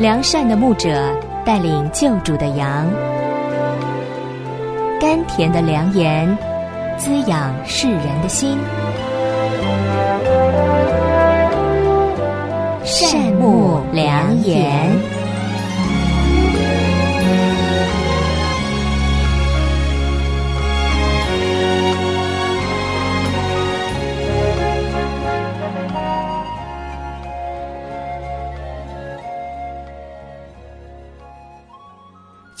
良善的牧者带领救主的羊，甘甜的良言滋养世人的心。善牧良言。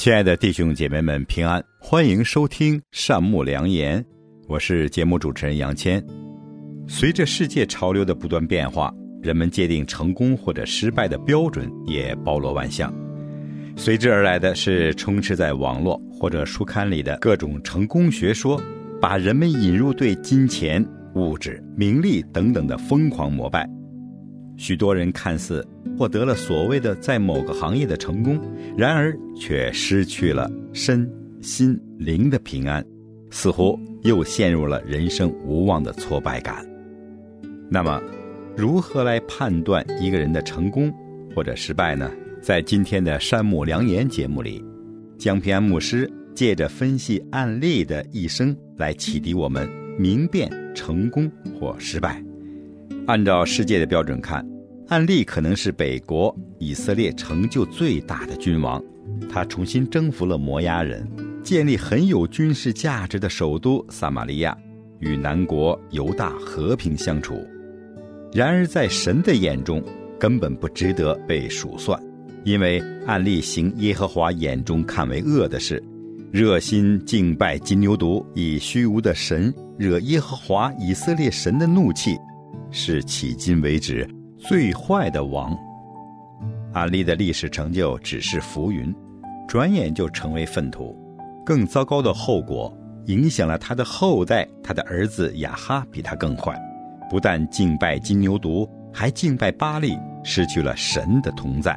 亲爱的弟兄姐妹们，平安！欢迎收听善牧良言，我是节目主持人杨谦。随着世界潮流的不断变化，人们界定成功或者失败的标准也包罗万象。随之而来的是充斥在网络或者书刊里的各种成功学说，把人们引入对金钱、物质、名利等等的疯狂膜拜。许多人看似获得了所谓的在某个行业的成功，然而却失去了身心灵的平安，似乎又陷入了人生无望的挫败感。那么，如何来判断一个人的成功或者失败呢？在今天的山木良言节目里，江平安牧师借着分析案例的一生来启迪我们明辨成功或失败。按照世界的标准看，案例可能是北国以色列成就最大的君王，他重新征服了摩押人，建立很有军事价值的首都撒玛利亚，与南国犹大和平相处。然而，在神的眼中，根本不值得被数算，因为案例行耶和华眼中看为恶的事，热心敬拜金牛犊，以虚无的神惹耶和华以色列神的怒气。是迄今为止最坏的王。阿利的历史成就只是浮云，转眼就成为粪土。更糟糕的后果影响了他的后代，他的儿子雅哈比他更坏，不但敬拜金牛犊，还敬拜巴利，失去了神的同在。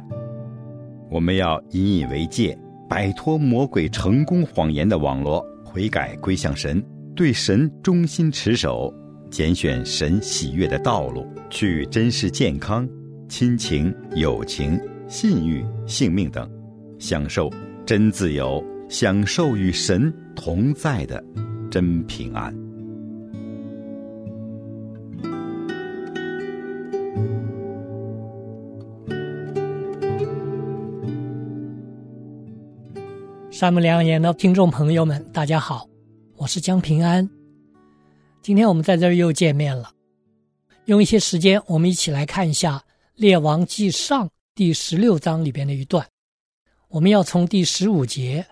我们要引以为戒，摆脱魔鬼成功谎言的网络，悔改归向神，对神忠心持守。拣选神喜悦的道路，去珍视健康、亲情、友情、信誉、性命等，享受真自由，享受与神同在的真平安。山木良言的听众朋友们，大家好，我是江平安。今天我们在这儿又见面了，用一些时间，我们一起来看一下《列王纪上》第十六章里边的一段。我们要从第十五节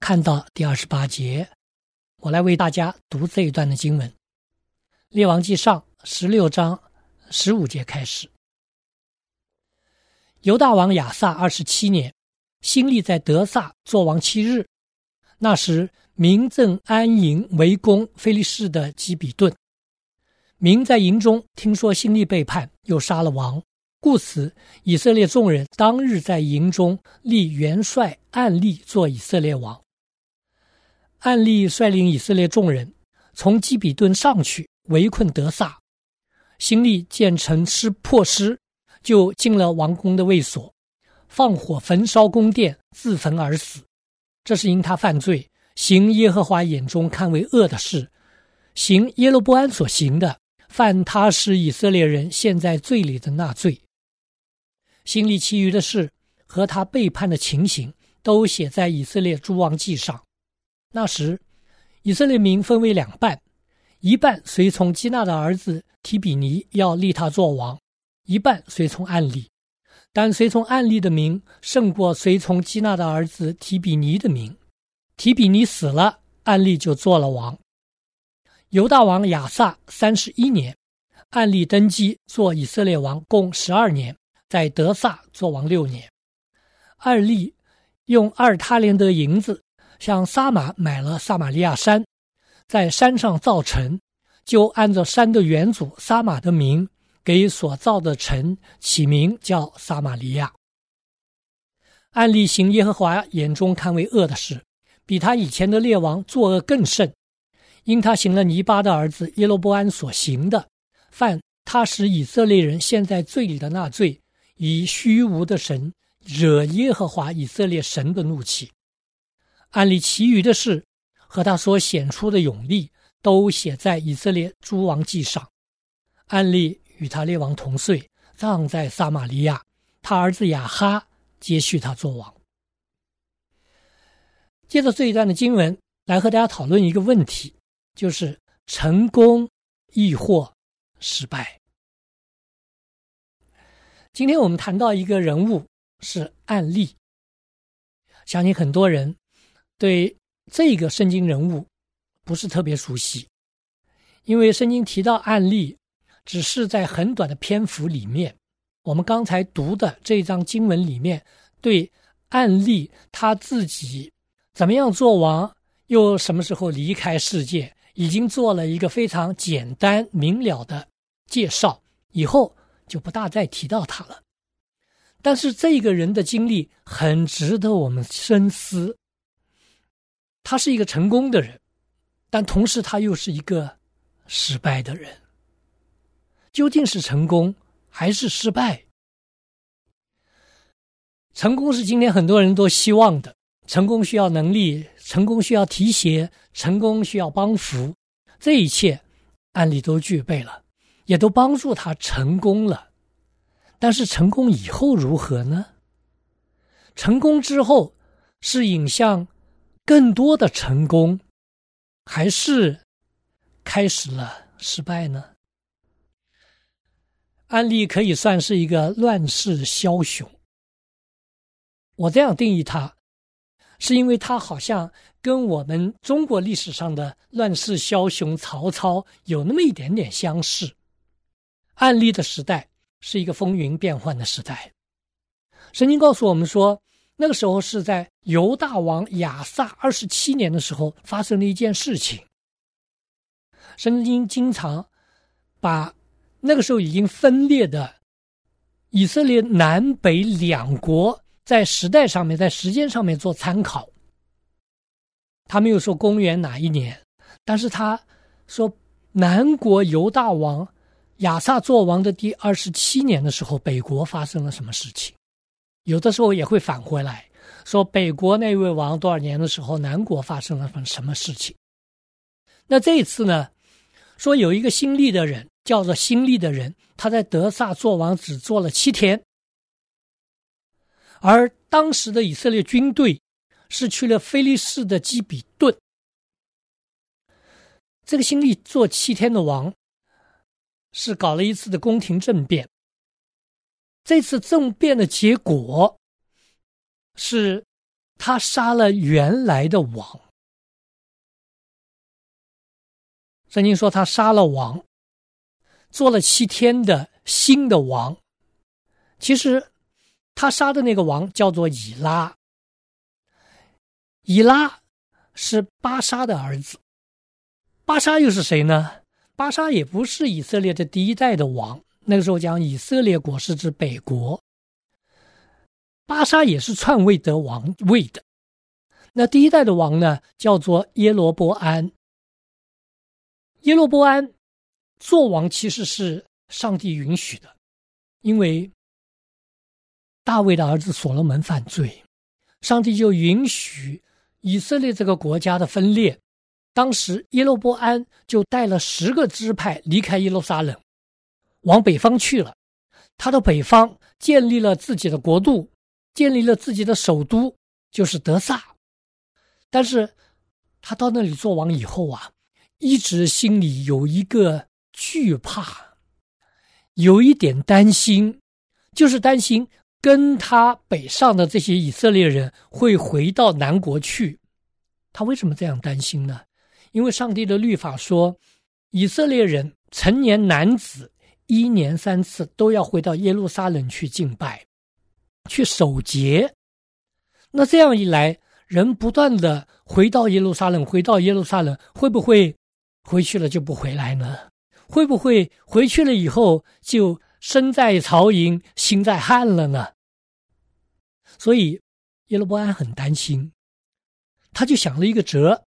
看到第二十八节，我来为大家读这一段的经文。《列王纪上》十六章十五节开始：犹大王亚萨二十七年，新立在德萨作王七日，那时。民正安营围攻菲利士的基比顿，民在营中听说新利背叛，又杀了王，故此以色列众人当日在营中立元帅暗利做以色列王。暗利率领以色列众人从基比顿上去围困德萨，新利见城失破失，就进了王宫的卫所，放火焚烧宫殿，自焚而死。这是因他犯罪。行耶和华眼中看为恶的事，行耶罗波安所行的，犯他使以色列人陷在罪里的那罪。心里其余的事和他背叛的情形，都写在以色列诸王记上。那时，以色列民分为两半，一半随从基纳的儿子提比尼要立他做王，一半随从暗利。但随从暗利的名胜过随从基纳的儿子提比尼的名。提比尼死了，暗利就做了王。犹大王亚萨三十一年，暗利登基做以色列王，共十二年，在德萨做王六年。暗利用二他连德银子向撒马买了撒玛利亚山，在山上造城，就按照山的元祖撒马的名，给所造的城起名叫撒玛利亚。暗利行耶和华眼中看为恶的事。比他以前的列王作恶更甚，因他行了尼巴的儿子耶罗波安所行的，犯他使以色列人陷在罪里的那罪，以虚无的神惹耶和华以色列神的怒气。案例其余的事和他所显出的勇力，都写在以色列诸王记上。案例与他列王同岁，葬在撒玛利亚，他儿子亚哈接续他做王。接着这一段的经文，来和大家讨论一个问题，就是成功亦或失败。今天我们谈到一个人物是案例，相信很多人对这个圣经人物不是特别熟悉，因为圣经提到案例，只是在很短的篇幅里面。我们刚才读的这一章经文里面，对案例他自己怎么样做王，又什么时候离开世界，已经做了一个非常简单明了的介绍，以后。就不大再提到他了，但是这个人的经历很值得我们深思。他是一个成功的人，但同时他又是一个失败的人。究竟是成功还是失败？成功是今天很多人都希望的，成功需要能力，成功需要提携，成功需要帮扶，这一切案例都具备了。也都帮助他成功了，但是成功以后如何呢？成功之后是引向更多的成功，还是开始了失败呢？安利可以算是一个乱世枭雄，我这样定义他，是因为他好像跟我们中国历史上的乱世枭雄曹操有那么一点点相似。案例的时代是一个风云变幻的时代。圣经告诉我们说，那个时候是在犹大王亚萨二十七年的时候发生了一件事情。圣经经常把那个时候已经分裂的以色列南北两国在时代上面、在时间上面做参考。他没有说公元哪一年，但是他说南国犹大王。亚萨做王的第二十七年的时候，北国发生了什么事情？有的时候也会返回来说，北国那位王多少年的时候，南国发生了什么事情？那这一次呢？说有一个新立的人，叫做新立的人，他在德萨做王只做了七天，而当时的以色列军队是去了菲利士的基比顿。这个新历做七天的王。是搞了一次的宫廷政变，这次政变的结果是，他杀了原来的王。圣经说他杀了王，做了七天的新的王。其实，他杀的那个王叫做以拉，以拉是巴沙的儿子，巴沙又是谁呢？巴沙也不是以色列的第一代的王，那个时候讲以色列国是指北国。巴沙也是篡位得王位的，那第一代的王呢，叫做耶罗波安。耶罗波安做王其实是上帝允许的，因为大卫的儿子所罗门犯罪，上帝就允许以色列这个国家的分裂。当时耶罗波安就带了十个支派离开耶路撒冷，往北方去了。他到北方建立了自己的国度，建立了自己的首都，就是德萨。但是，他到那里做王以后啊，一直心里有一个惧怕，有一点担心，就是担心跟他北上的这些以色列人会回到南国去。他为什么这样担心呢？因为上帝的律法说，以色列人成年男子一年三次都要回到耶路撒冷去敬拜，去守节。那这样一来，人不断的回到耶路撒冷，回到耶路撒冷，会不会回去了就不回来呢？会不会回去了以后就身在曹营心在汉了呢？所以耶罗伯安很担心，他就想了一个辙。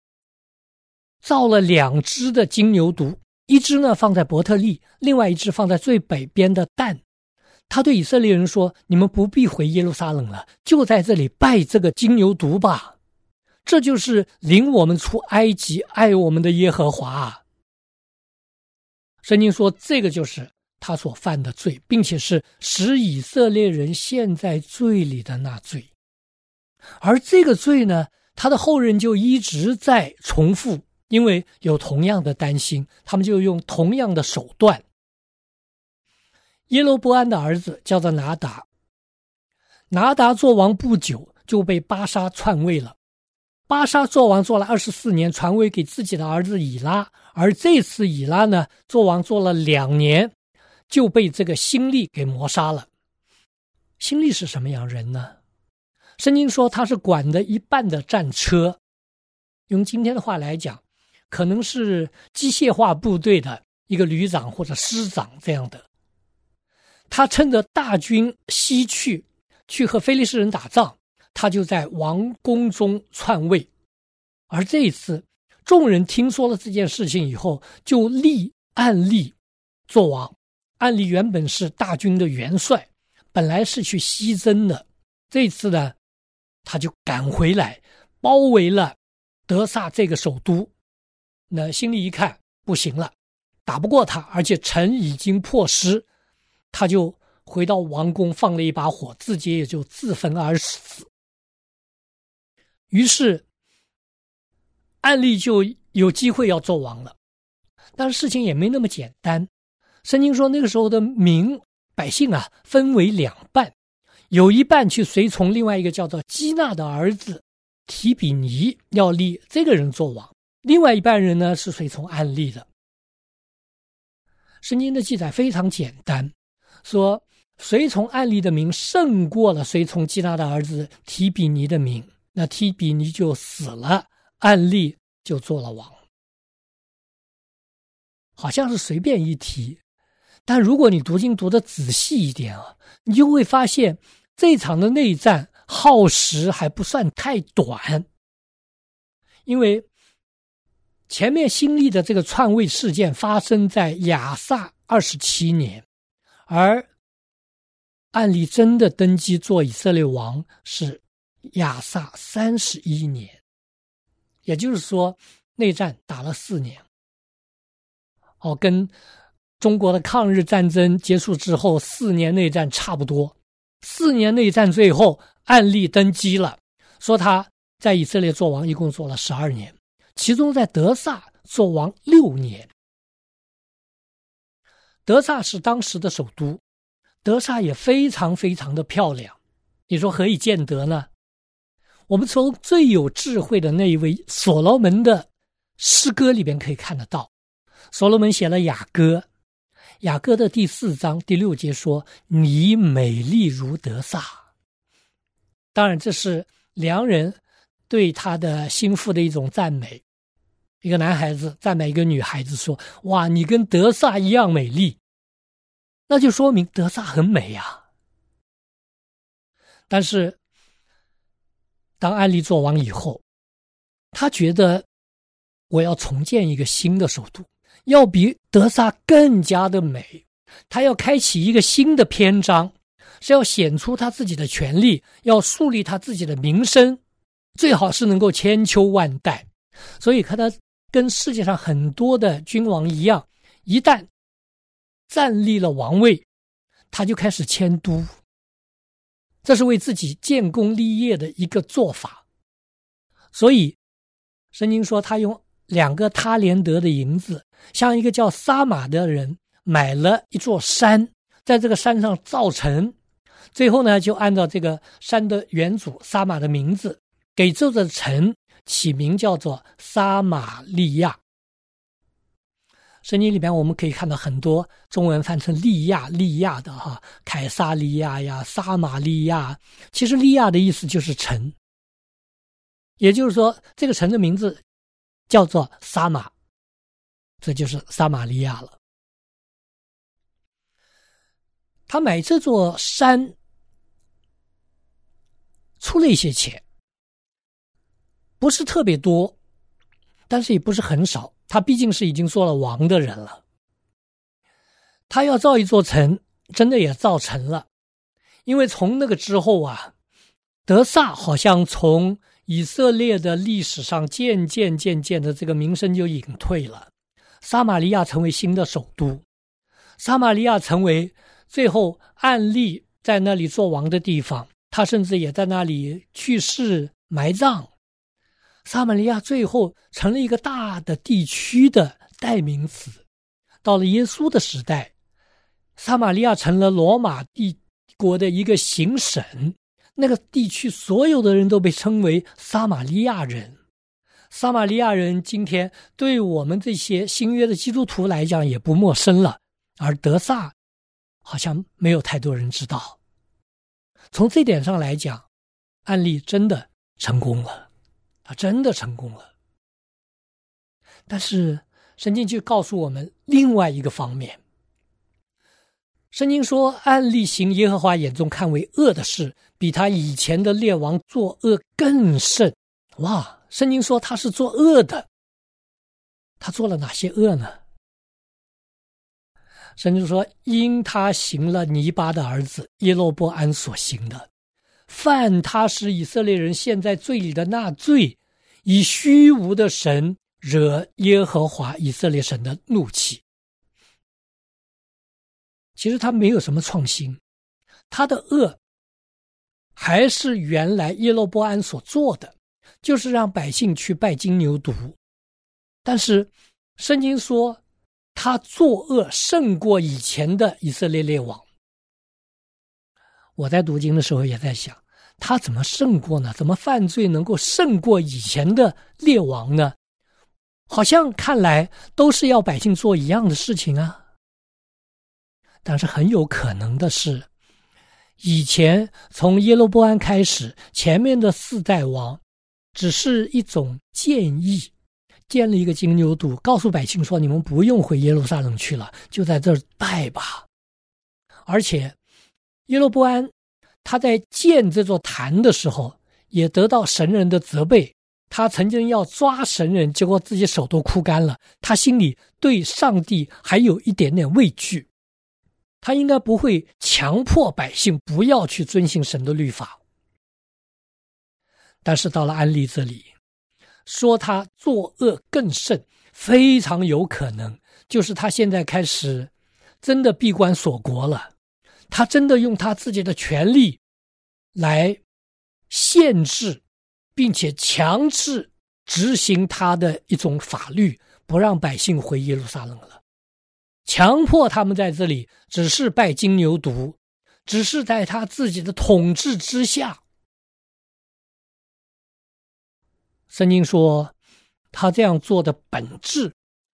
造了两只的金牛犊，一只呢放在伯特利，另外一只放在最北边的蛋。他对以色列人说：“你们不必回耶路撒冷了，就在这里拜这个金牛犊吧。这就是领我们出埃及、爱我们的耶和华。”圣经说，这个就是他所犯的罪，并且是使以色列人陷在罪里的那罪。而这个罪呢，他的后人就一直在重复，因为有同样的担心，他们就用同样的手段。耶罗波安的儿子叫做拿达，拿达做王不久就被巴沙篡位了。巴沙做王做了二十四年，传位给自己的儿子以拉。而这次以拉呢，做王做了两年，就被这个新力给谋杀了。新力是什么样人呢？圣经说他是管的一半的战车，用今天的话来讲，可能是机械化部队的一个旅长或者师长这样的。他趁着大军西去，去和菲利士人打仗，他就在王宫中篡位。而这一次，众人听说了这件事情以后，就立暗利做王。暗利原本是大军的元帅，本来是去西征的。这次呢，他就赶回来，包围了德萨这个首都。那心里一看，不行了，打不过他，而且城已经破失。他就回到王宫，放了一把火，自己也就自焚而死。于是，暗利就有机会要做王了。但是事情也没那么简单。圣经说，那个时候的民百姓啊，分为两半，有一半去随从另外一个叫做基纳的儿子提比尼，要立这个人做王；另外一半人呢，是随从安利的。圣经的记载非常简单。说随从安利的名胜过了随从基纳的儿子提比尼的名，那提比尼就死了，安利就做了王。好像是随便一提，但如果你读经读的仔细一点啊，你就会发现这场的内战耗时还不算太短，因为前面新立的这个篡位事件发生在亚萨二十七年。而案例真的登基做以色列王是亚萨三十一年，也就是说内战打了四年。哦，跟中国的抗日战争结束之后四年内战差不多。四年内战最后案例登基了，说他在以色列做王一共做了十二年，其中在德萨做王六年。德萨是当时的首都，德萨也非常非常的漂亮。你说何以见得呢？我们从最有智慧的那一位所罗门的诗歌里边可以看得到。所罗门写了雅歌，雅歌的第四章第六节说：“你美丽如德萨。”当然，这是良人对他的心腹的一种赞美。一个男孩子赞美一个女孩子说：“哇，你跟德萨一样美丽。”那就说明德萨很美呀。但是，当安利做完以后，他觉得我要重建一个新的首都，要比德萨更加的美。他要开启一个新的篇章，是要显出他自己的权利，要树立他自己的名声，最好是能够千秋万代。所以，看他。跟世界上很多的君王一样，一旦站立了王位，他就开始迁都。这是为自己建功立业的一个做法。所以，圣经说他用两个他连德的银子，向一个叫撒马的人买了一座山，在这个山上造城。最后呢，就按照这个山的原主撒马的名字，给这座城。起名叫做撒玛利亚。圣经里边我们可以看到很多中文翻成利亚、利亚的哈，凯撒利亚呀、撒玛利亚。其实利亚的意思就是城，也就是说这个城的名字叫做撒玛，这就是撒玛利亚了。他买这座山出了一些钱。不是特别多，但是也不是很少。他毕竟是已经做了王的人了。他要造一座城，真的也造成了，因为从那个之后啊，德萨好像从以色列的历史上渐渐渐渐的这个名声就隐退了。撒玛利亚成为新的首都，撒玛利亚成为最后暗利在那里做王的地方，他甚至也在那里去世埋葬。撒玛利亚最后成了一个大的地区的代名词。到了耶稣的时代。撒玛利亚成了罗马帝国的一个行省，那个地区所有的人都被称为撒玛利亚人。撒玛利亚人今天对我们这些新约的基督徒来讲也不陌生了，而德萨好像没有太多人知道。从这点上来讲，案例真的成功了，啊真的成功了。但是圣经就告诉我们另外一个方面。圣经说，暗利行耶和华眼中看为恶的事，比他以前的列王作恶更甚。哇！圣经说他是作恶的，他做了哪些恶呢？圣经说，因他行了尼巴的儿子耶罗波安所行的，犯他使以色列人陷在罪里的那罪，以虚无的神惹耶和华以色列神的怒气。其实他没有什么创新，他的恶还是原来耶罗波安所做的，就是让百姓去拜金牛犊。但是圣经说他作恶胜过以前的以色列列王。我在读经的时候也在想，他怎么胜过呢？怎么犯罪能够胜过以前的列王呢？好像看来都是要百姓做一样的事情啊。但是很有可能的是，以前从耶罗波安开始，前面的四代王只是一种建议，建了一个金牛犊，告诉百姓说：“你们不用回耶路撒冷去了，就在这儿拜吧。”而且耶罗波安他在建这座坛的时候，也得到神人的责备。他曾经要抓神人，结果自己手都枯干了。他心里对上帝还有一点点畏惧。他应该不会强迫百姓不要去遵行神的律法，但是到了安利这里，说他作恶更甚，非常有可能就是他现在开始真的闭关锁国了，他真的用他自己的权利来限制，并且强制执行他的一种法律，不让百姓回耶路撒冷了。强迫他们在这里只是拜金牛犊，只是在他自己的统治之下。圣经说，他这样做的本质，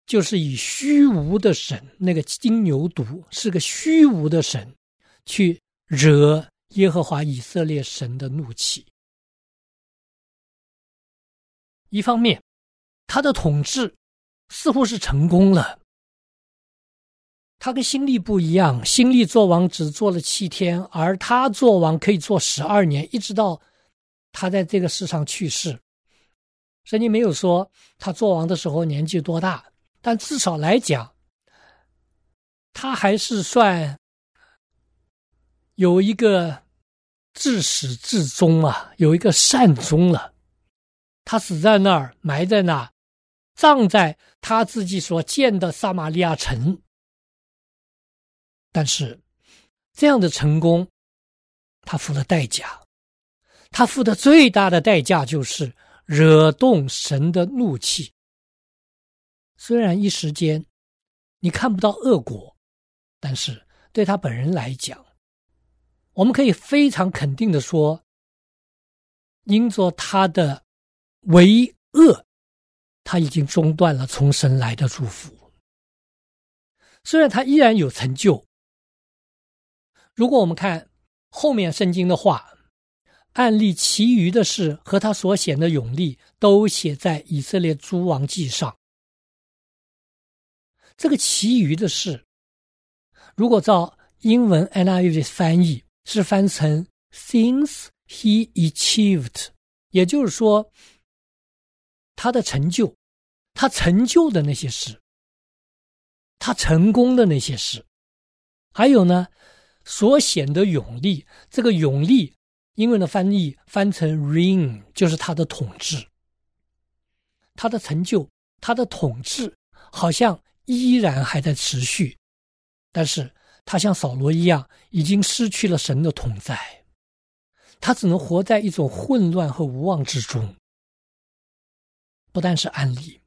就是以虚无的神，那个金牛犊是个虚无的神，去惹耶和华以色列神的怒气。一方面，他的统治似乎是成功了。他跟新历不一样，新历做王只做了七天，而他做王可以做十二年，一直到他在这个世上去世。圣经没有说他做王的时候年纪多大，但至少来讲，他还是算有一个至始至终啊，有一个善终了。他死在那儿，埋在那，葬在他自己所建的撒玛利亚城。但是，这样的成功，他付了代价。他付的最大的代价就是惹动神的怒气。虽然一时间你看不到恶果，但是对他本人来讲，我们可以非常肯定的说，因着他的为恶，他已经中断了从神来的祝福。虽然他依然有成就。如果我们看后面圣经的话，案例其余的事和他所显的勇力，都写在以色列诸王记上。这个其余的事，如果照英文 NIV 的翻译，是翻成 things he achieved，也就是说，他的成就，他成就的那些事，他成功的那些事，还有呢？所显的勇力。这个勇力，英文的翻译翻成 reign，就是他的统治。他的成就，他的统治，好像依然还在持续，但是他像扫罗一样，已经失去了神的同在，他只能活在一种混乱和无望之中。不但是案例，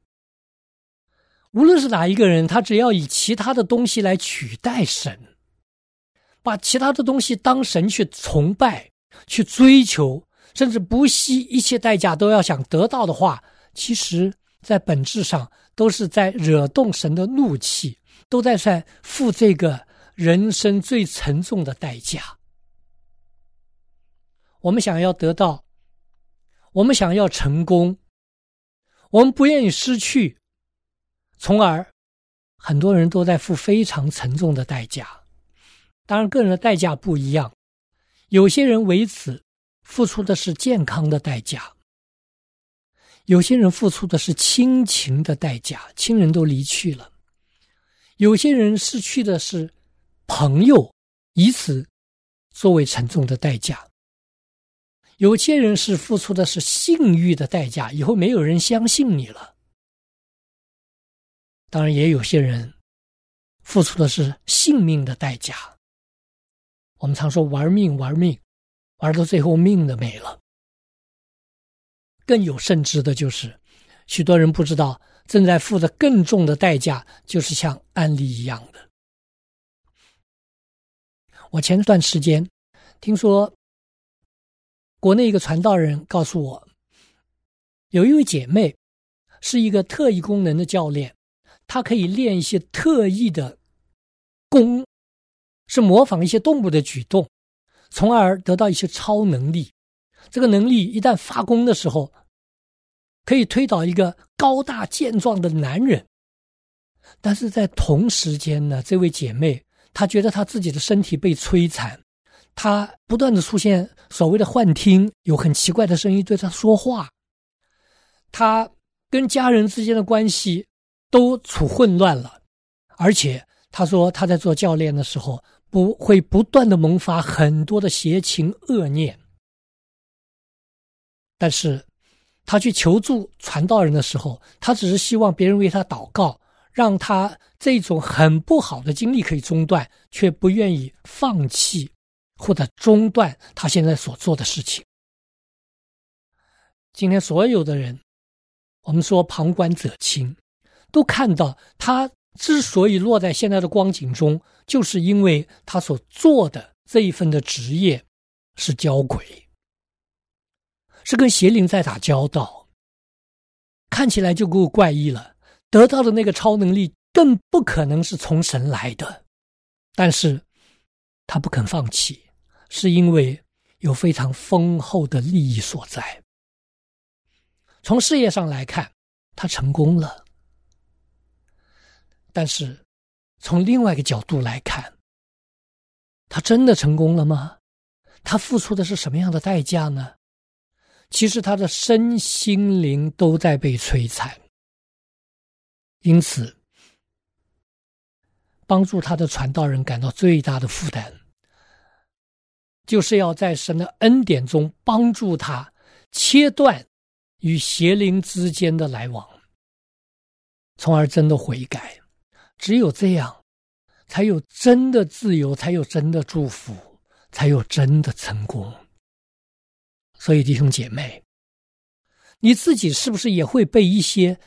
无论是哪一个人，他只要以其他的东西来取代神，把其他的东西当神去崇拜、去追求，甚至不惜一切代价都要想得到的话。其实，在本质上都是在惹动神的怒气，都在在付这个人生最沉重的代价。我们想要得到，我们想要成功，我们不愿意失去，从而很多人都在付非常沉重的代价。当然，个人的代价不一样，有些人为此付出的是健康的代价。有些人付出的是亲情的代价，亲人都离去了；有些人失去的是朋友，以此作为沉重的代价；有些人是付出的是信誉的代价，以后没有人相信你了。当然，也有些人付出的是性命的代价。我们常说玩命，玩命，玩到最后命都没了。更有甚之的就是，许多人不知道正在付着更重的代价，就是像安利一样的。我前段时间听说，国内一个传道人告诉我，有一位姐妹是一个特异功能的教练，她可以练一些特异的功，是模仿一些动物的举动，从而得到一些超能力。这个能力一旦发功的时候，可以推倒一个高大健壮的男人，但是在同时间呢，这位姐妹她觉得她自己的身体被摧残，她不断的出现所谓的幻听，有很奇怪的声音对她说话，她跟家人之间的关系都处混乱了，而且她说她在做教练的时候不会不断的萌发很多的邪情恶念。但是，他去求助传道人的时候，他只是希望别人为他祷告，让他这种很不好的经历可以中断，却不愿意放弃或者中断他现在所做的事情。今天所有的人，我们说旁观者清，都看到他之所以落在现在的光景中，就是因为他所做的这一份的职业是交鬼。是跟邪灵在打交道，看起来就够怪异了。得到的那个超能力更不可能是从神来的，但是他不肯放弃，是因为有非常丰厚的利益所在。从事业上来看，他成功了，但是从另外一个角度来看，他真的成功了吗？他付出的是什么样的代价呢？其实他的身心灵都在被摧残，因此，帮助他的传道人感到最大的负担，就是要在神的恩典中帮助他切断与邪灵之间的来往，从而真的悔改。只有这样，才有真的自由，才有真的祝福，才有真的成功。所以，弟兄姐妹，你自己是不是也会被一些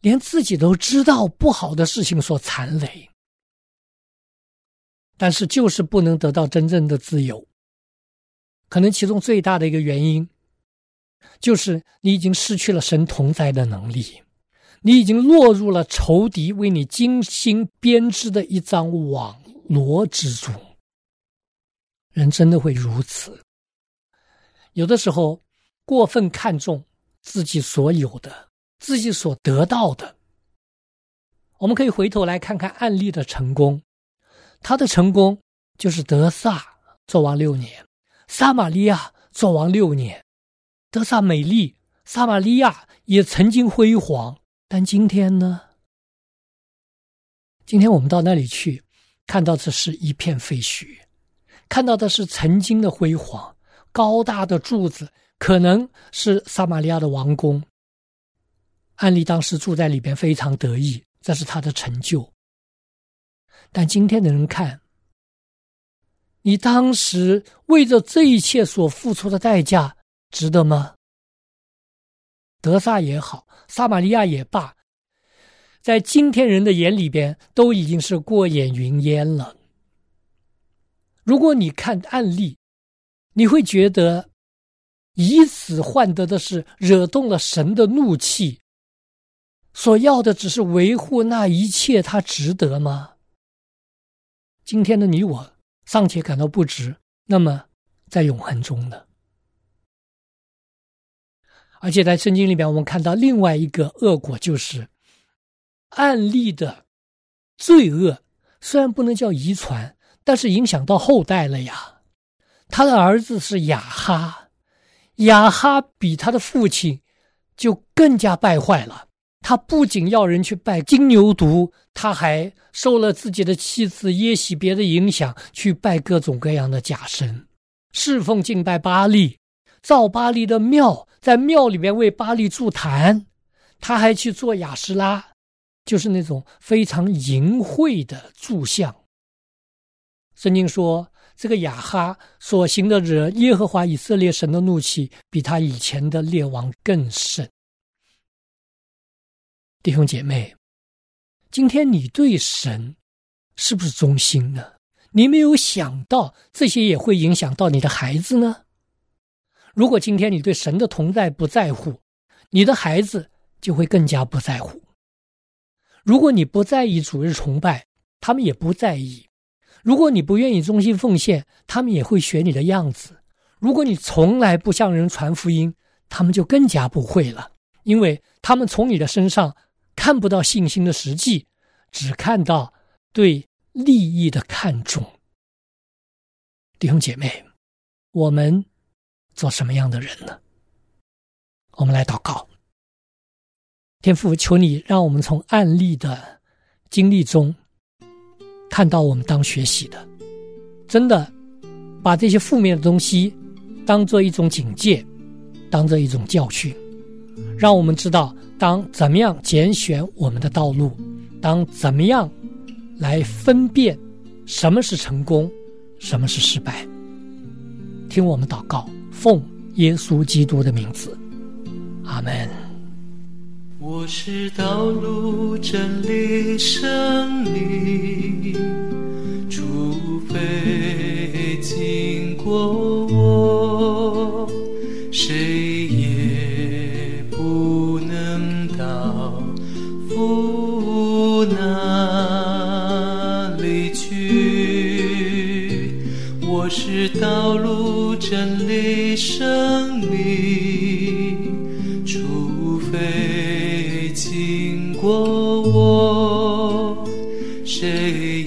连自己都知道不好的事情所残累？但是，就是不能得到真正的自由。可能其中最大的一个原因，就是你已经失去了神同在的能力，你已经落入了仇敌为你精心编织的一张网罗之中。人真的会如此。有的时候，过分看重自己所有的、自己所得到的。我们可以回头来看看案例的成功，他的成功就是德萨做王六年，撒玛利亚做王六年，德萨美丽，撒玛利亚也曾经辉煌，但今天呢？今天我们到那里去，看到这是一片废墟，看到的是曾经的辉煌，高大的柱子，可能是撒玛利亚的王宫。安利当时住在里边，非常得意，这是他的成就。但今天的人看，你当时为着这一切所付出的代价，值得吗？德萨也好，撒玛利亚也罢，在今天人的眼里边，都已经是过眼云烟了。如果你看案例，你会觉得以此换得的是惹动了神的怒气，所要的只是维护那一切，它值得吗？今天的你我尚且感到不值，那么在永恒中呢？而且在圣经里面，我们看到另外一个恶果，就是案例的罪恶，虽然不能叫遗传，但是影响到后代了呀。他的儿子是雅哈，雅哈比他的父亲就更加败坏了。他不仅要人去拜金牛犊，他还受了自己的妻子耶喜别的影响，去拜各种各样的假神，侍奉敬拜巴利，造巴利的庙。在庙里面为巴利筑坛，他还去做雅什拉，就是那种非常淫秽的柱像。圣经说，这个雅哈所行的惹耶和华以色列神的怒气，比他以前的列王更甚。弟兄姐妹，今天你对神是不是忠心呢？你没有想到这些也会影响到你的孩子呢？如果今天你对神的同在不在乎，你的孩子就会更加不在乎。如果你不在意主日崇拜，他们也不在意；如果你不愿意忠心奉献，他们也会学你的样子。如果你从来不向人传福音，他们就更加不会了，因为他们从你的身上看不到信心的实际，只看到对利益的看重。弟兄姐妹，我们。做什么样的人呢？我们来祷告，天父，求你让我们从案例的经历中看到我们当学习的，真的把这些负面的东西当做一种警戒，当做一种教训，让我们知道当怎么样拣选我们的道路，当怎么样来分辨什么是成功，什么是失败。听我们祷告。奉耶稣基督的名字，阿门。我是道路真理生命，除非经过我，谁也不能到父那里去。我是道路经过我，谁